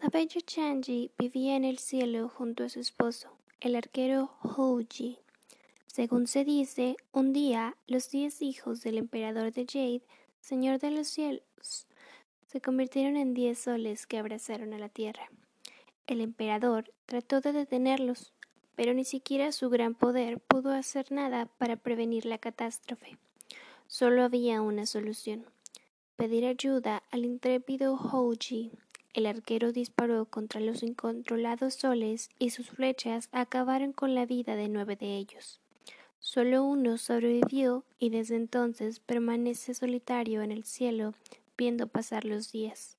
La bella vivía en el cielo junto a su esposo, el arquero Houji. Según se dice, un día los diez hijos del emperador de Jade, señor de los cielos, se convirtieron en diez soles que abrazaron a la tierra. El emperador trató de detenerlos, pero ni siquiera su gran poder pudo hacer nada para prevenir la catástrofe. Solo había una solución, pedir ayuda al intrépido Houji. El arquero disparó contra los incontrolados soles y sus flechas acabaron con la vida de nueve de ellos. Solo uno sobrevivió y desde entonces permanece solitario en el cielo viendo pasar los días.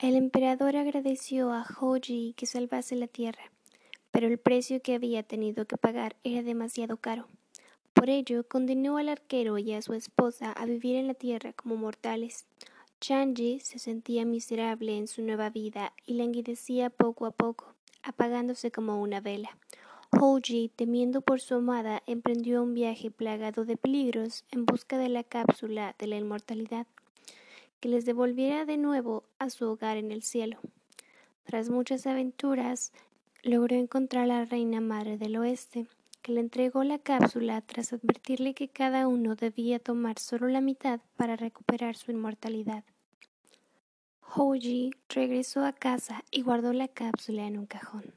El emperador agradeció a Hoji que salvase la tierra, pero el precio que había tenido que pagar era demasiado caro. Por ello, condenó al arquero y a su esposa a vivir en la tierra como mortales. Chanji se sentía miserable en su nueva vida y languidecía poco a poco, apagándose como una vela. Hoji, temiendo por su amada, emprendió un viaje plagado de peligros en busca de la cápsula de la inmortalidad, que les devolviera de nuevo a su hogar en el cielo. Tras muchas aventuras, logró encontrar a la reina madre del oeste, que le entregó la cápsula tras advertirle que cada uno debía tomar solo la mitad para recuperar su inmortalidad. Hoji regresó a casa y guardó la cápsula en un cajón.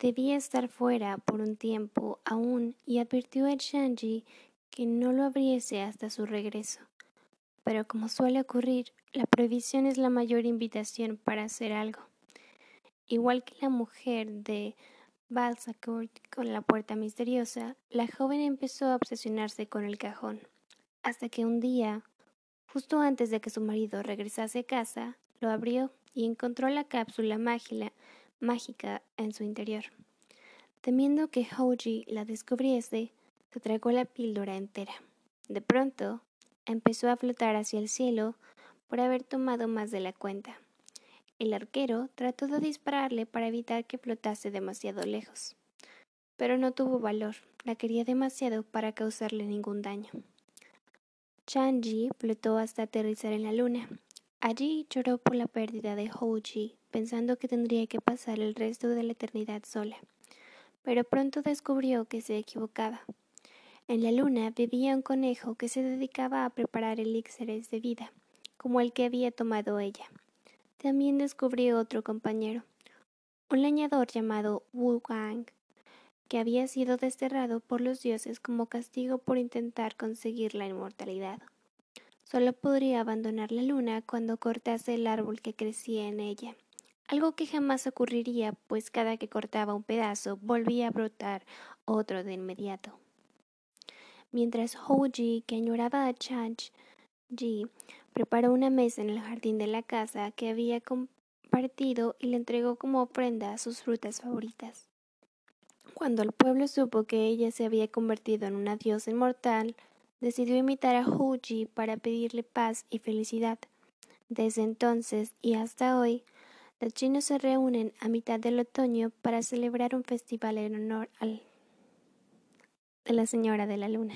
Debía estar fuera por un tiempo aún y advirtió a Shanji que no lo abriese hasta su regreso. Pero como suele ocurrir, la prohibición es la mayor invitación para hacer algo. Igual que la mujer de Balsacourt con la puerta misteriosa, la joven empezó a obsesionarse con el cajón, hasta que un día, justo antes de que su marido regresase a casa, lo abrió y encontró la cápsula mágica en su interior. Temiendo que Hoji la descubriese, se tragó la píldora entera. De pronto, empezó a flotar hacia el cielo por haber tomado más de la cuenta. El arquero trató de dispararle para evitar que flotase demasiado lejos, pero no tuvo valor, la quería demasiado para causarle ningún daño. Chanji flotó hasta aterrizar en la luna. Allí lloró por la pérdida de Houji, pensando que tendría que pasar el resto de la eternidad sola. Pero pronto descubrió que se equivocaba. En la luna vivía un conejo que se dedicaba a preparar elixires de vida, como el que había tomado ella. También descubrió otro compañero, un leñador llamado Wu Wang, que había sido desterrado por los dioses como castigo por intentar conseguir la inmortalidad. Solo podría abandonar la luna cuando cortase el árbol que crecía en ella, algo que jamás ocurriría, pues cada que cortaba un pedazo volvía a brotar otro de inmediato. Mientras Ji, que añoraba a Ji, Preparó una mesa en el jardín de la casa que había compartido y le entregó como ofrenda sus frutas favoritas. Cuando el pueblo supo que ella se había convertido en una diosa inmortal, decidió imitar a Huji para pedirle paz y felicidad. Desde entonces y hasta hoy, los chinos se reúnen a mitad del otoño para celebrar un festival en honor al de la Señora de la Luna.